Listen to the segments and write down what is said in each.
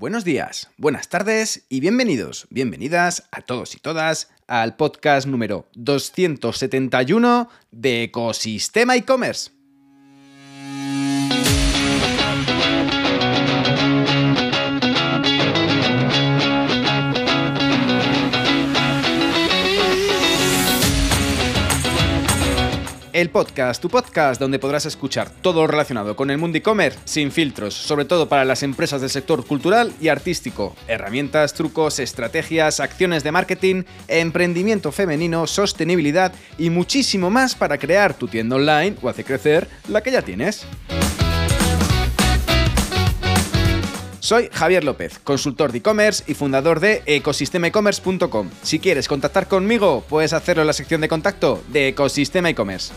Buenos días, buenas tardes y bienvenidos, bienvenidas a todos y todas al podcast número 271 de Ecosistema e-commerce. El podcast, tu podcast, donde podrás escuchar todo lo relacionado con el mundo e-commerce sin filtros, sobre todo para las empresas del sector cultural y artístico. Herramientas, trucos, estrategias, acciones de marketing, emprendimiento femenino, sostenibilidad y muchísimo más para crear tu tienda online o hacer crecer la que ya tienes. Soy Javier López, consultor de e-commerce y fundador de ecosistemaecommerce.com. Si quieres contactar conmigo, puedes hacerlo en la sección de contacto de Ecosistema e-commerce.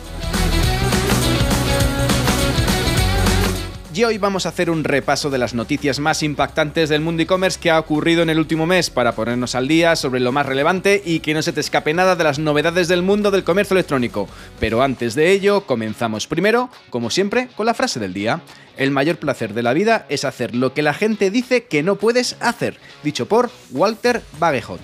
Y hoy vamos a hacer un repaso de las noticias más impactantes del mundo e-commerce que ha ocurrido en el último mes para ponernos al día sobre lo más relevante y que no se te escape nada de las novedades del mundo del comercio electrónico. Pero antes de ello, comenzamos primero, como siempre, con la frase del día. El mayor placer de la vida es hacer lo que la gente dice que no puedes hacer, dicho por Walter Bagehot.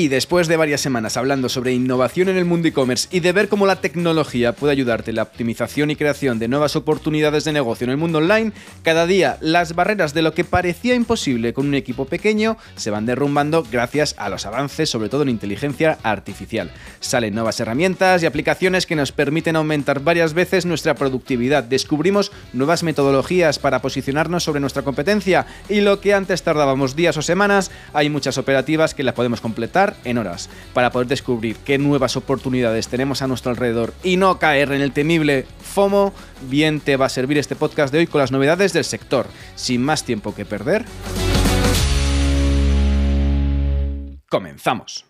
Y después de varias semanas hablando sobre innovación en el mundo e-commerce y de ver cómo la tecnología puede ayudarte en la optimización y creación de nuevas oportunidades de negocio en el mundo online, cada día las barreras de lo que parecía imposible con un equipo pequeño se van derrumbando gracias a los avances, sobre todo en inteligencia artificial. Salen nuevas herramientas y aplicaciones que nos permiten aumentar varias veces nuestra productividad. Descubrimos nuevas metodologías para posicionarnos sobre nuestra competencia y lo que antes tardábamos días o semanas, hay muchas operativas que las podemos completar en horas para poder descubrir qué nuevas oportunidades tenemos a nuestro alrededor y no caer en el temible FOMO, bien te va a servir este podcast de hoy con las novedades del sector. Sin más tiempo que perder, comenzamos.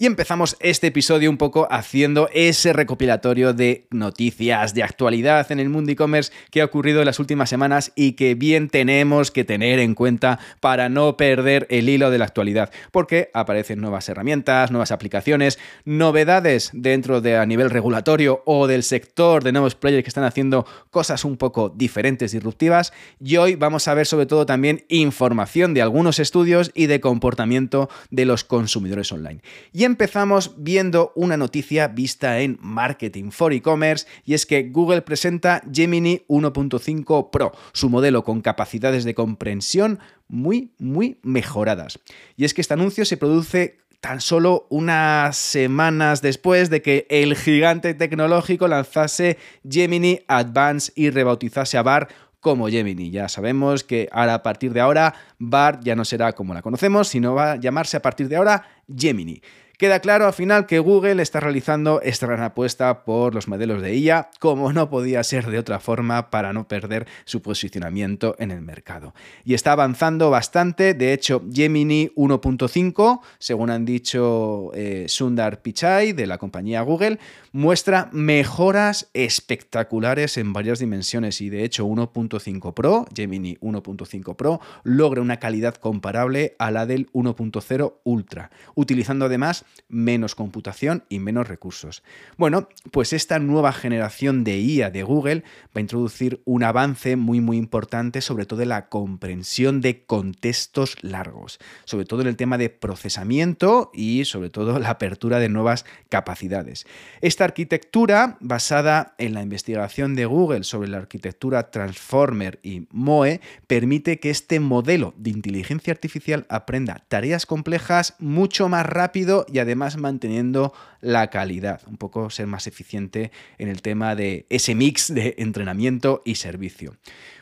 Y empezamos este episodio un poco haciendo ese recopilatorio de noticias de actualidad en el mundo e-commerce que ha ocurrido en las últimas semanas y que bien tenemos que tener en cuenta para no perder el hilo de la actualidad, porque aparecen nuevas herramientas, nuevas aplicaciones, novedades dentro de a nivel regulatorio o del sector de nuevos players que están haciendo cosas un poco diferentes, disruptivas, y hoy vamos a ver sobre todo también información de algunos estudios y de comportamiento de los consumidores online. Y empezamos viendo una noticia vista en Marketing for E-Commerce y es que Google presenta Gemini 1.5 Pro, su modelo con capacidades de comprensión muy, muy mejoradas. Y es que este anuncio se produce tan solo unas semanas después de que el gigante tecnológico lanzase Gemini Advance y rebautizase a Bar como Gemini. Ya sabemos que ahora a partir de ahora Bar ya no será como la conocemos, sino va a llamarse a partir de ahora Gemini. Queda claro al final que Google está realizando esta gran apuesta por los modelos de IA, como no podía ser de otra forma para no perder su posicionamiento en el mercado. Y está avanzando bastante, de hecho Gemini 1.5, según han dicho eh, Sundar Pichai de la compañía Google, muestra mejoras espectaculares en varias dimensiones y de hecho 1.5 Pro, Gemini 1.5 Pro, logra una calidad comparable a la del 1.0 Ultra, utilizando además menos computación y menos recursos. Bueno, pues esta nueva generación de IA de Google va a introducir un avance muy muy importante sobre todo en la comprensión de contextos largos, sobre todo en el tema de procesamiento y sobre todo la apertura de nuevas capacidades. Esta arquitectura basada en la investigación de Google sobre la arquitectura Transformer y MOE permite que este modelo de inteligencia artificial aprenda tareas complejas mucho más rápido y además manteniendo la calidad, un poco ser más eficiente en el tema de ese mix de entrenamiento y servicio.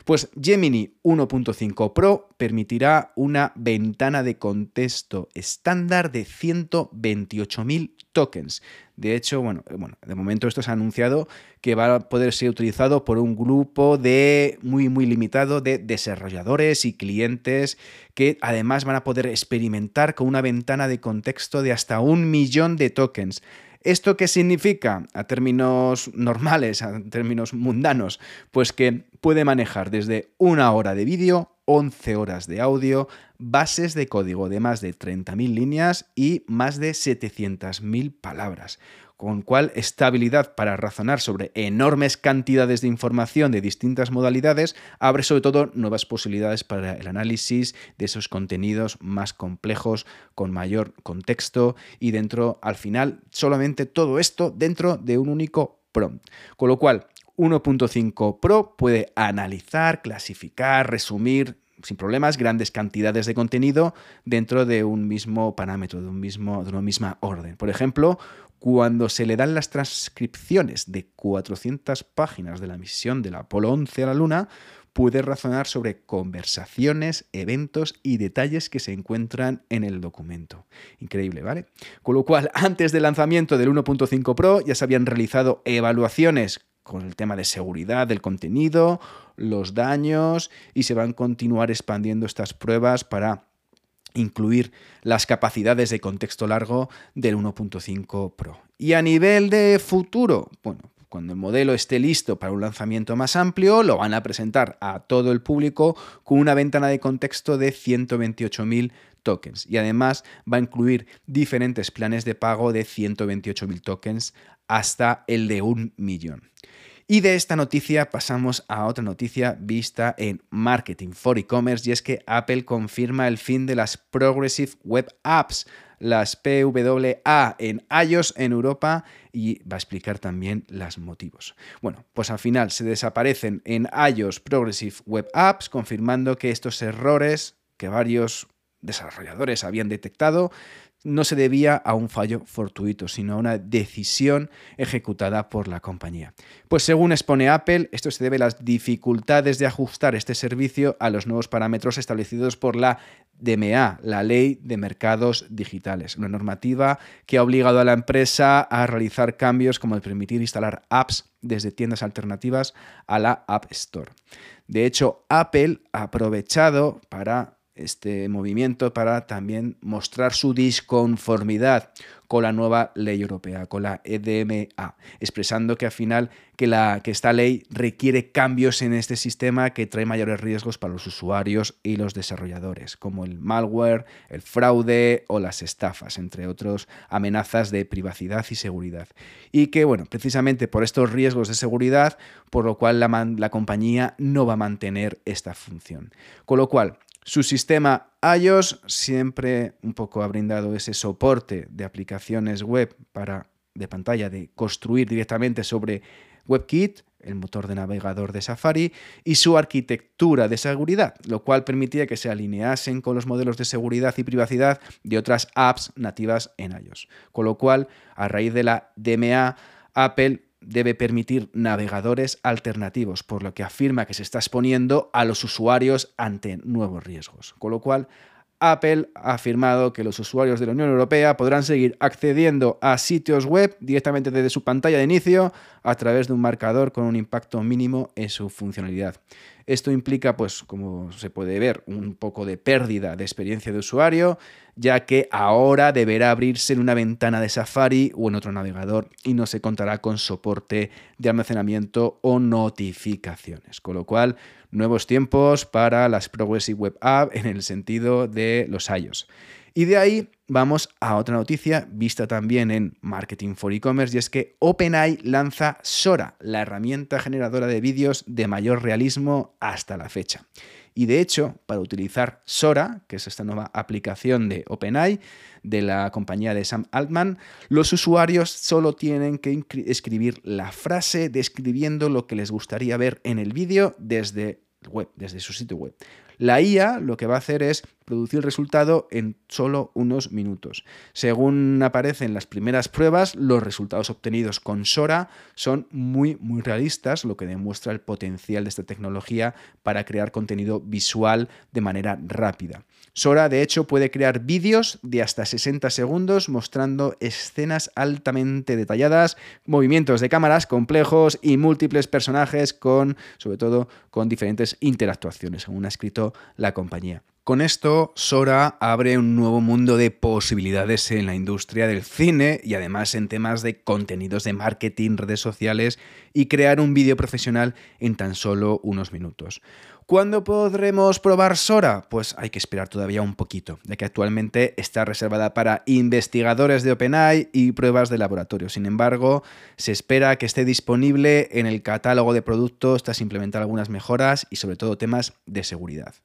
Pues Gemini 1.5 Pro permitirá una ventana de contexto estándar de 128.000 tokens. De hecho, bueno, bueno, de momento esto se ha anunciado que va a poder ser utilizado por un grupo de muy muy limitado de desarrolladores y clientes que además van a poder experimentar con una ventana de contexto de hasta un millón de tokens. ¿Esto qué significa a términos normales, a términos mundanos? Pues que puede manejar desde una hora de vídeo, 11 horas de audio, bases de código de más de 30.000 líneas y más de 700.000 palabras con cual estabilidad para razonar sobre enormes cantidades de información de distintas modalidades abre sobre todo nuevas posibilidades para el análisis de esos contenidos más complejos, con mayor contexto y dentro, al final, solamente todo esto dentro de un único prompt. Con lo cual, 1.5 Pro puede analizar, clasificar, resumir sin problemas grandes cantidades de contenido dentro de un mismo parámetro, de, un mismo, de una misma orden. Por ejemplo, cuando se le dan las transcripciones de 400 páginas de la misión del Apolo 11 a la Luna, puede razonar sobre conversaciones, eventos y detalles que se encuentran en el documento. Increíble, ¿vale? Con lo cual, antes del lanzamiento del 1.5 Pro ya se habían realizado evaluaciones con el tema de seguridad del contenido, los daños y se van a continuar expandiendo estas pruebas para incluir las capacidades de contexto largo del 1.5 Pro. Y a nivel de futuro, bueno, cuando el modelo esté listo para un lanzamiento más amplio, lo van a presentar a todo el público con una ventana de contexto de 128.000 tokens. Y además va a incluir diferentes planes de pago de 128.000 tokens hasta el de un millón. Y de esta noticia pasamos a otra noticia vista en Marketing for E-Commerce y es que Apple confirma el fin de las Progressive Web Apps, las PWA en iOS en Europa y va a explicar también los motivos. Bueno, pues al final se desaparecen en iOS Progressive Web Apps, confirmando que estos errores que varios desarrolladores habían detectado no se debía a un fallo fortuito, sino a una decisión ejecutada por la compañía. Pues según expone Apple, esto se debe a las dificultades de ajustar este servicio a los nuevos parámetros establecidos por la DMA, la Ley de Mercados Digitales, una normativa que ha obligado a la empresa a realizar cambios como el permitir instalar apps desde tiendas alternativas a la App Store. De hecho, Apple ha aprovechado para este movimiento para también mostrar su disconformidad con la nueva ley europea, con la EDMA, expresando que al final que, la, que esta ley requiere cambios en este sistema que trae mayores riesgos para los usuarios y los desarrolladores, como el malware, el fraude o las estafas, entre otros amenazas de privacidad y seguridad. Y que, bueno, precisamente por estos riesgos de seguridad, por lo cual la, la compañía no va a mantener esta función. Con lo cual, su sistema iOS siempre un poco ha brindado ese soporte de aplicaciones web para de pantalla de construir directamente sobre WebKit, el motor de navegador de Safari, y su arquitectura de seguridad, lo cual permitía que se alineasen con los modelos de seguridad y privacidad de otras apps nativas en iOS. Con lo cual, a raíz de la DMA, Apple debe permitir navegadores alternativos, por lo que afirma que se está exponiendo a los usuarios ante nuevos riesgos. Con lo cual, Apple ha afirmado que los usuarios de la Unión Europea podrán seguir accediendo a sitios web directamente desde su pantalla de inicio a través de un marcador con un impacto mínimo en su funcionalidad. Esto implica, pues, como se puede ver, un poco de pérdida de experiencia de usuario, ya que ahora deberá abrirse en una ventana de Safari o en otro navegador y no se contará con soporte de almacenamiento o notificaciones. Con lo cual, nuevos tiempos para las Progressive Web App en el sentido de los iOS. Y de ahí vamos a otra noticia vista también en Marketing for E-Commerce y es que OpenAI lanza Sora, la herramienta generadora de vídeos de mayor realismo hasta la fecha. Y de hecho, para utilizar Sora, que es esta nueva aplicación de OpenAI, de la compañía de Sam Altman, los usuarios solo tienen que escribir la frase describiendo lo que les gustaría ver en el vídeo desde web, desde su sitio web. La IA lo que va a hacer es producir el resultado en solo unos minutos. Según aparecen las primeras pruebas, los resultados obtenidos con Sora son muy, muy realistas, lo que demuestra el potencial de esta tecnología para crear contenido visual de manera rápida. Sora, de hecho, puede crear vídeos de hasta 60 segundos mostrando escenas altamente detalladas, movimientos de cámaras complejos y múltiples personajes con, sobre todo, con diferentes interactuaciones, según ha escrito la compañía. Con esto, Sora abre un nuevo mundo de posibilidades en la industria del cine y además en temas de contenidos de marketing, redes sociales y crear un vídeo profesional en tan solo unos minutos. ¿Cuándo podremos probar Sora? Pues hay que esperar todavía un poquito, ya que actualmente está reservada para investigadores de OpenAI y pruebas de laboratorio. Sin embargo, se espera que esté disponible en el catálogo de productos tras implementar algunas mejoras y sobre todo temas de seguridad.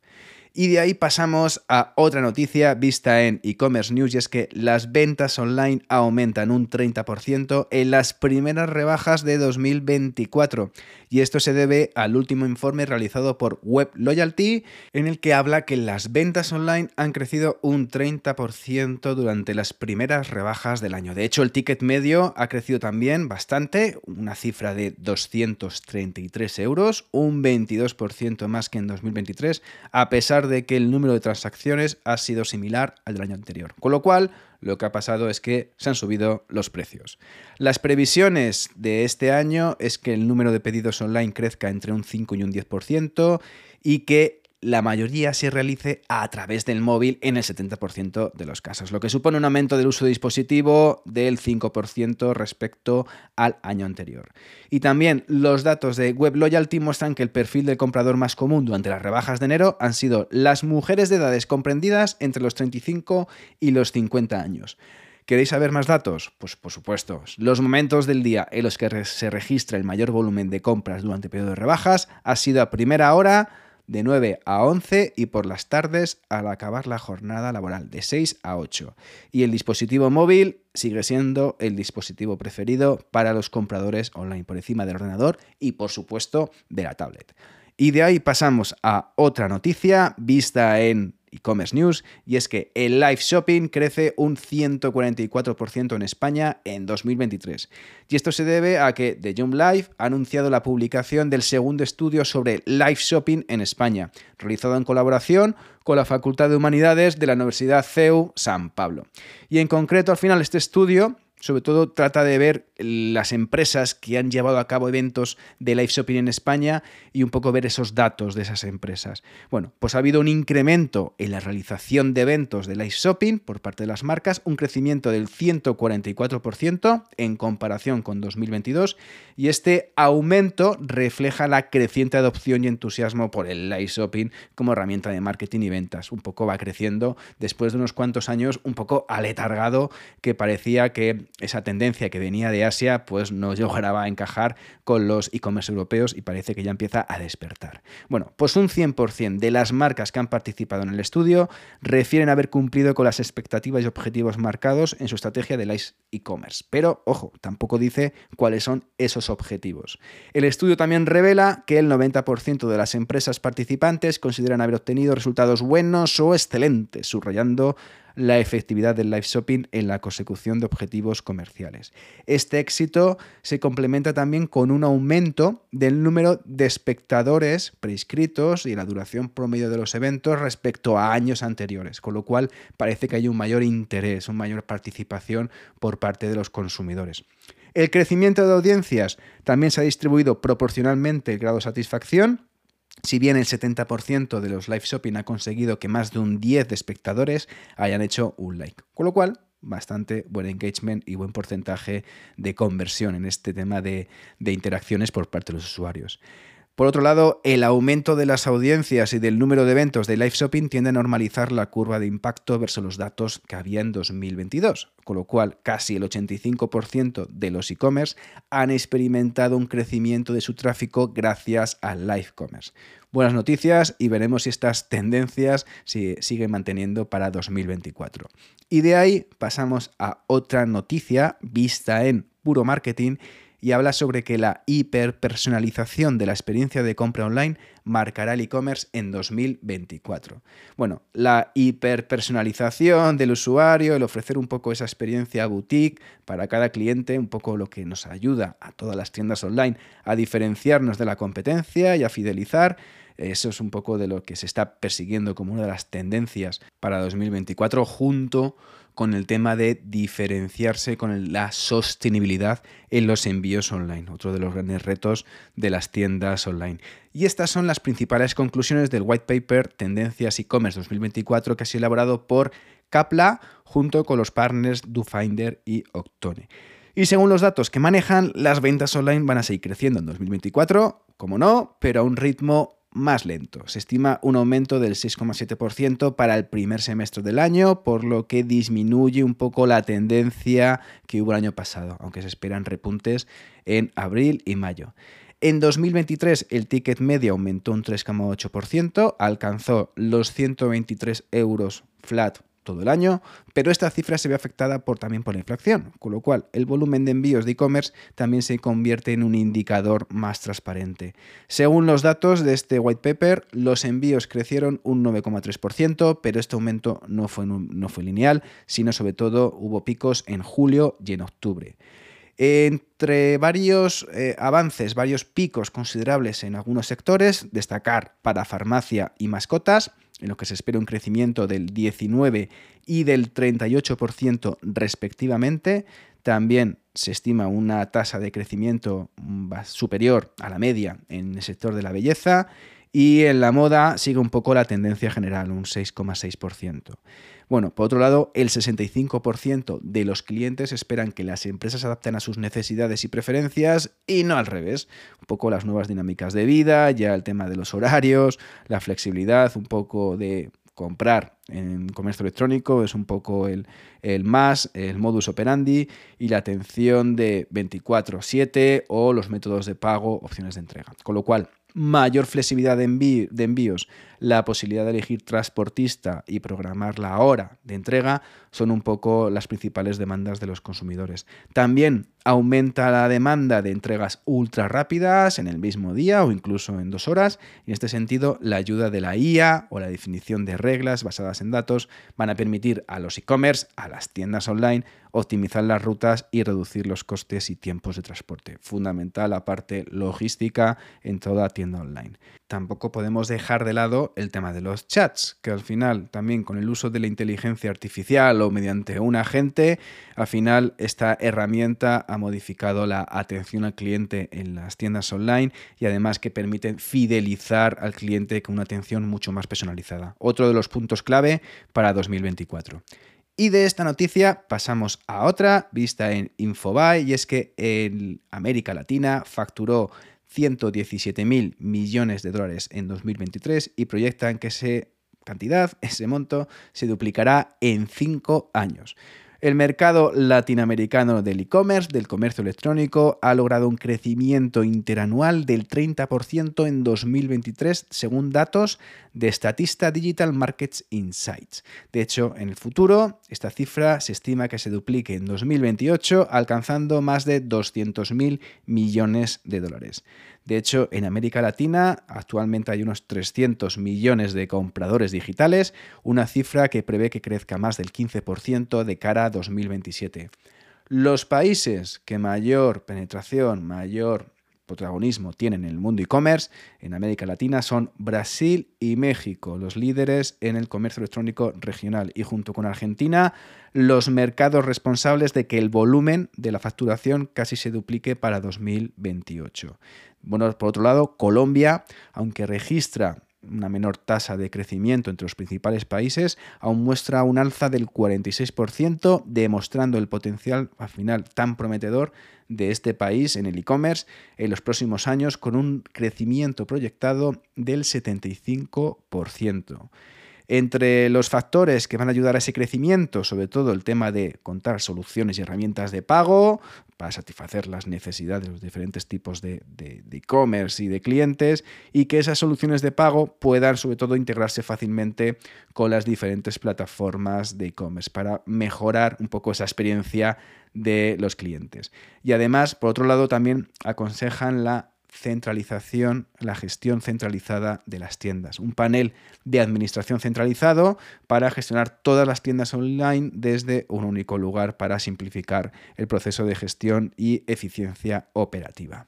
Y de ahí pasamos a otra noticia vista en e-commerce news y es que las ventas online aumentan un 30% en las primeras rebajas de 2024. Y esto se debe al último informe realizado por Web Loyalty en el que habla que las ventas online han crecido un 30% durante las primeras rebajas del año. De hecho, el ticket medio ha crecido también bastante, una cifra de 233 euros, un 22% más que en 2023, a de que el número de transacciones ha sido similar al del año anterior. Con lo cual, lo que ha pasado es que se han subido los precios. Las previsiones de este año es que el número de pedidos online crezca entre un 5 y un 10% y que la mayoría se realice a través del móvil en el 70% de los casos, lo que supone un aumento del uso de dispositivo del 5% respecto al año anterior. Y también los datos de Web Loyalty muestran que el perfil del comprador más común durante las rebajas de enero han sido las mujeres de edades comprendidas entre los 35 y los 50 años. ¿Queréis saber más datos? Pues por supuesto, los momentos del día en los que se registra el mayor volumen de compras durante el periodo de rebajas ha sido a primera hora, de 9 a 11 y por las tardes al acabar la jornada laboral de 6 a 8. Y el dispositivo móvil sigue siendo el dispositivo preferido para los compradores online por encima del ordenador y por supuesto de la tablet. Y de ahí pasamos a otra noticia vista en e-commerce news y es que el live shopping crece un 144% en España en 2023. Y esto se debe a que The Jump Live ha anunciado la publicación del segundo estudio sobre live shopping en España, realizado en colaboración con la Facultad de Humanidades de la Universidad CEU San Pablo. Y en concreto, al final, este estudio sobre todo trata de ver las empresas que han llevado a cabo eventos de live shopping en España y un poco ver esos datos de esas empresas. Bueno, pues ha habido un incremento en la realización de eventos de live shopping por parte de las marcas, un crecimiento del 144% en comparación con 2022 y este aumento refleja la creciente adopción y entusiasmo por el live shopping como herramienta de marketing y ventas. Un poco va creciendo después de unos cuantos años un poco aletargado que parecía que esa tendencia que venía de Asia pues no lograba encajar con los e-commerce europeos y parece que ya empieza a despertar. Bueno, pues un 100% de las marcas que han participado en el estudio refieren haber cumplido con las expectativas y objetivos marcados en su estrategia de e-commerce. Pero, ojo, tampoco dice cuáles son esos objetivos. El estudio también revela que el 90% de las empresas participantes consideran haber obtenido resultados buenos o excelentes, subrayando la efectividad del live shopping en la consecución de objetivos comerciales. Este éxito se complementa también con un aumento del número de espectadores prescritos y la duración promedio de los eventos respecto a años anteriores, con lo cual parece que hay un mayor interés, una mayor participación por parte de los consumidores. El crecimiento de audiencias también se ha distribuido proporcionalmente el grado de satisfacción si bien el 70% de los live shopping ha conseguido que más de un 10 de espectadores hayan hecho un like. Con lo cual, bastante buen engagement y buen porcentaje de conversión en este tema de, de interacciones por parte de los usuarios. Por otro lado, el aumento de las audiencias y del número de eventos de live shopping tiende a normalizar la curva de impacto versus los datos que había en 2022, con lo cual casi el 85% de los e-commerce han experimentado un crecimiento de su tráfico gracias al live commerce. Buenas noticias y veremos si estas tendencias se siguen manteniendo para 2024. Y de ahí pasamos a otra noticia vista en puro marketing y habla sobre que la hiperpersonalización de la experiencia de compra online marcará el e-commerce en 2024. Bueno, la hiperpersonalización del usuario, el ofrecer un poco esa experiencia boutique para cada cliente, un poco lo que nos ayuda a todas las tiendas online a diferenciarnos de la competencia y a fidelizar. Eso es un poco de lo que se está persiguiendo como una de las tendencias para 2024 junto el tema de diferenciarse con la sostenibilidad en los envíos online, otro de los grandes retos de las tiendas online. Y estas son las principales conclusiones del white paper Tendencias e-commerce 2024 que ha sido elaborado por Capla junto con los partners DoFinder y Octone. Y según los datos que manejan, las ventas online van a seguir creciendo en 2024, como no, pero a un ritmo más lento. Se estima un aumento del 6,7% para el primer semestre del año, por lo que disminuye un poco la tendencia que hubo el año pasado, aunque se esperan repuntes en abril y mayo. En 2023 el ticket medio aumentó un 3,8%, alcanzó los 123 euros flat todo el año, pero esta cifra se ve afectada por, también por la inflación, con lo cual el volumen de envíos de e-commerce también se convierte en un indicador más transparente. Según los datos de este white paper, los envíos crecieron un 9,3%, pero este aumento no fue, no fue lineal, sino sobre todo hubo picos en julio y en octubre. Entre varios eh, avances, varios picos considerables en algunos sectores, destacar para farmacia y mascotas, en lo que se espera un crecimiento del 19 y del 38% respectivamente. También se estima una tasa de crecimiento superior a la media en el sector de la belleza y en la moda sigue un poco la tendencia general, un 6,6%. Bueno, por otro lado, el 65% de los clientes esperan que las empresas adapten a sus necesidades y preferencias y no al revés. Un poco las nuevas dinámicas de vida, ya el tema de los horarios, la flexibilidad, un poco de comprar en comercio electrónico es un poco el, el, más, el modus operandi y la atención de 24/7 o los métodos de pago, opciones de entrega. Con lo cual, mayor flexibilidad de, envíos, la posibilidad de elegir transportista y programar la hora de entrega son un poco las principales demandas de los consumidores. También aumenta la demanda de entregas ultra rápidas en el mismo día o incluso en dos horas. En este sentido, la ayuda de la IA o la definición de reglas basadas en datos van a permitir a los e-commerce, a las tiendas online, optimizar las rutas y reducir los costes y tiempos de transporte. Fundamental la parte logística en toda tienda online. Tampoco podemos dejar de lado el tema de los chats, que al final también con el uso de la inteligencia artificial o mediante un agente, al final esta herramienta ha modificado la atención al cliente en las tiendas online y además que permiten fidelizar al cliente con una atención mucho más personalizada. Otro de los puntos clave para 2024. Y de esta noticia pasamos a otra vista en Infobae y es que en América Latina facturó 117 mil millones de dólares en 2023 y proyectan que esa cantidad, ese monto, se duplicará en cinco años. El mercado latinoamericano del e-commerce, del comercio electrónico, ha logrado un crecimiento interanual del 30% en 2023, según datos de Statista Digital Markets Insights. De hecho, en el futuro, esta cifra se estima que se duplique en 2028, alcanzando más de 200.000 millones de dólares. De hecho, en América Latina actualmente hay unos 300 millones de compradores digitales, una cifra que prevé que crezca más del 15% de cara a 2027. Los países que mayor penetración, mayor protagonismo tienen en el mundo e-commerce en América Latina son Brasil y México, los líderes en el comercio electrónico regional y junto con Argentina los mercados responsables de que el volumen de la facturación casi se duplique para 2028. Bueno, por otro lado, Colombia, aunque registra una menor tasa de crecimiento entre los principales países, aún muestra un alza del 46%, demostrando el potencial al final tan prometedor de este país en el e-commerce en los próximos años con un crecimiento proyectado del 75%. Entre los factores que van a ayudar a ese crecimiento, sobre todo el tema de contar soluciones y herramientas de pago para satisfacer las necesidades de los diferentes tipos de e-commerce y de clientes y que esas soluciones de pago puedan sobre todo integrarse fácilmente con las diferentes plataformas de e-commerce para mejorar un poco esa experiencia de los clientes. Y además, por otro lado, también aconsejan la centralización, la gestión centralizada de las tiendas. Un panel de administración centralizado para gestionar todas las tiendas online desde un único lugar para simplificar el proceso de gestión y eficiencia operativa.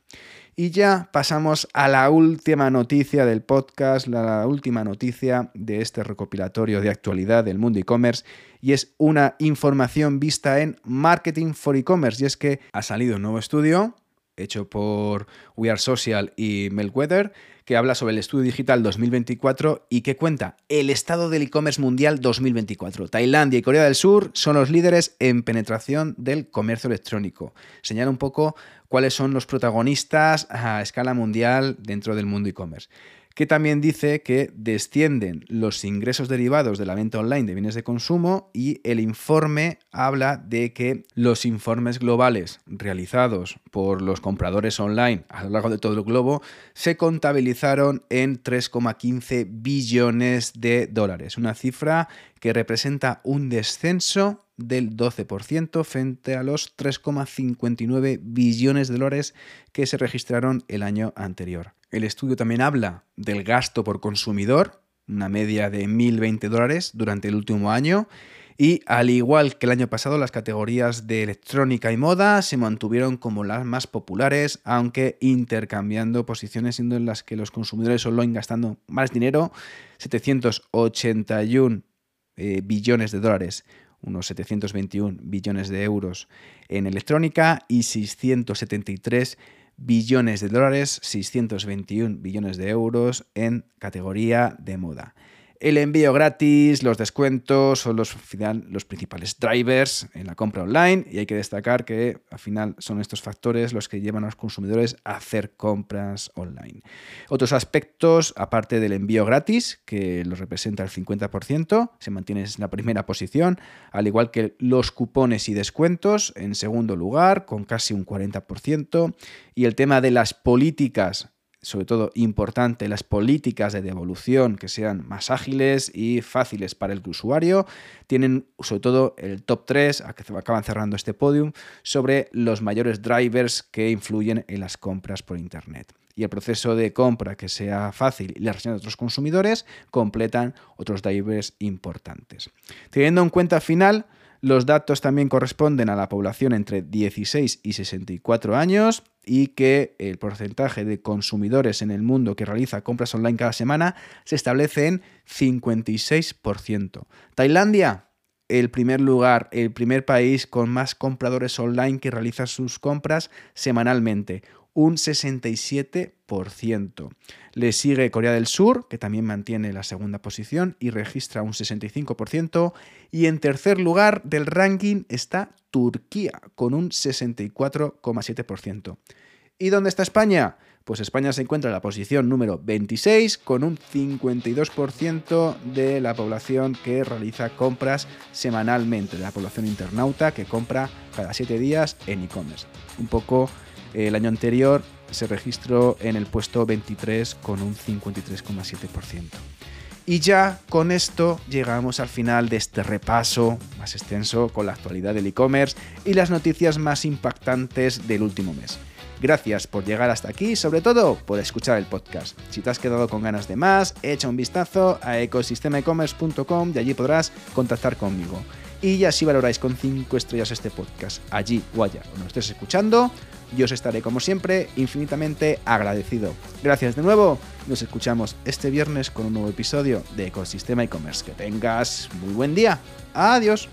Y ya pasamos a la última noticia del podcast, la última noticia de este recopilatorio de actualidad del mundo e-commerce, y es una información vista en Marketing for E-Commerce, y es que ha salido un nuevo estudio hecho por We Are Social y Melweather, que habla sobre el estudio digital 2024 y que cuenta el estado del e-commerce mundial 2024. Tailandia y Corea del Sur son los líderes en penetración del comercio electrónico. Señala un poco cuáles son los protagonistas a escala mundial dentro del mundo e-commerce que también dice que descienden los ingresos derivados de la venta online de bienes de consumo y el informe habla de que los informes globales realizados por los compradores online a lo largo de todo el globo se contabilizaron en 3,15 billones de dólares, una cifra que representa un descenso del 12% frente a los 3,59 billones de dólares que se registraron el año anterior. El estudio también habla del gasto por consumidor, una media de 1.020 dólares durante el último año. Y al igual que el año pasado, las categorías de electrónica y moda se mantuvieron como las más populares, aunque intercambiando posiciones, siendo en las que los consumidores online gastando más dinero, 781 eh, billones de dólares, unos 721 billones de euros en electrónica y 673 billones de dólares, 621 billones de euros en categoría de moda. El envío gratis, los descuentos son los, los principales drivers en la compra online y hay que destacar que al final son estos factores los que llevan a los consumidores a hacer compras online. Otros aspectos, aparte del envío gratis, que lo representa el 50%, se mantiene en la primera posición, al igual que los cupones y descuentos en segundo lugar, con casi un 40%, y el tema de las políticas sobre todo importante, las políticas de devolución que sean más ágiles y fáciles para el usuario. Tienen sobre todo el top 3, a que acaban cerrando este podium, sobre los mayores drivers que influyen en las compras por Internet. Y el proceso de compra que sea fácil y la reacción de otros consumidores completan otros drivers importantes. Teniendo en cuenta al final, los datos también corresponden a la población entre 16 y 64 años y que el porcentaje de consumidores en el mundo que realiza compras online cada semana se establece en 56%. Tailandia, el primer lugar, el primer país con más compradores online que realiza sus compras semanalmente, un 67%. Le sigue Corea del Sur, que también mantiene la segunda posición y registra un 65%. Y en tercer lugar del ranking está Turquía, con un 64,7%. ¿Y dónde está España? Pues España se encuentra en la posición número 26 con un 52% de la población que realiza compras semanalmente, de la población internauta que compra cada 7 días en e-commerce. Un poco el año anterior se registró en el puesto 23 con un 53,7%. Y ya con esto llegamos al final de este repaso más extenso con la actualidad del e-commerce y las noticias más impactantes del último mes. Gracias por llegar hasta aquí y sobre todo por escuchar el podcast. Si te has quedado con ganas de más, echa un vistazo a ecosistemaecommerce.com y allí podrás contactar conmigo. Y ya si valoráis con 5 estrellas este podcast, allí o allá, o estés escuchando, yo os estaré como siempre infinitamente agradecido. Gracias de nuevo, nos escuchamos este viernes con un nuevo episodio de Ecosistema e-commerce. Que tengas muy buen día. Adiós.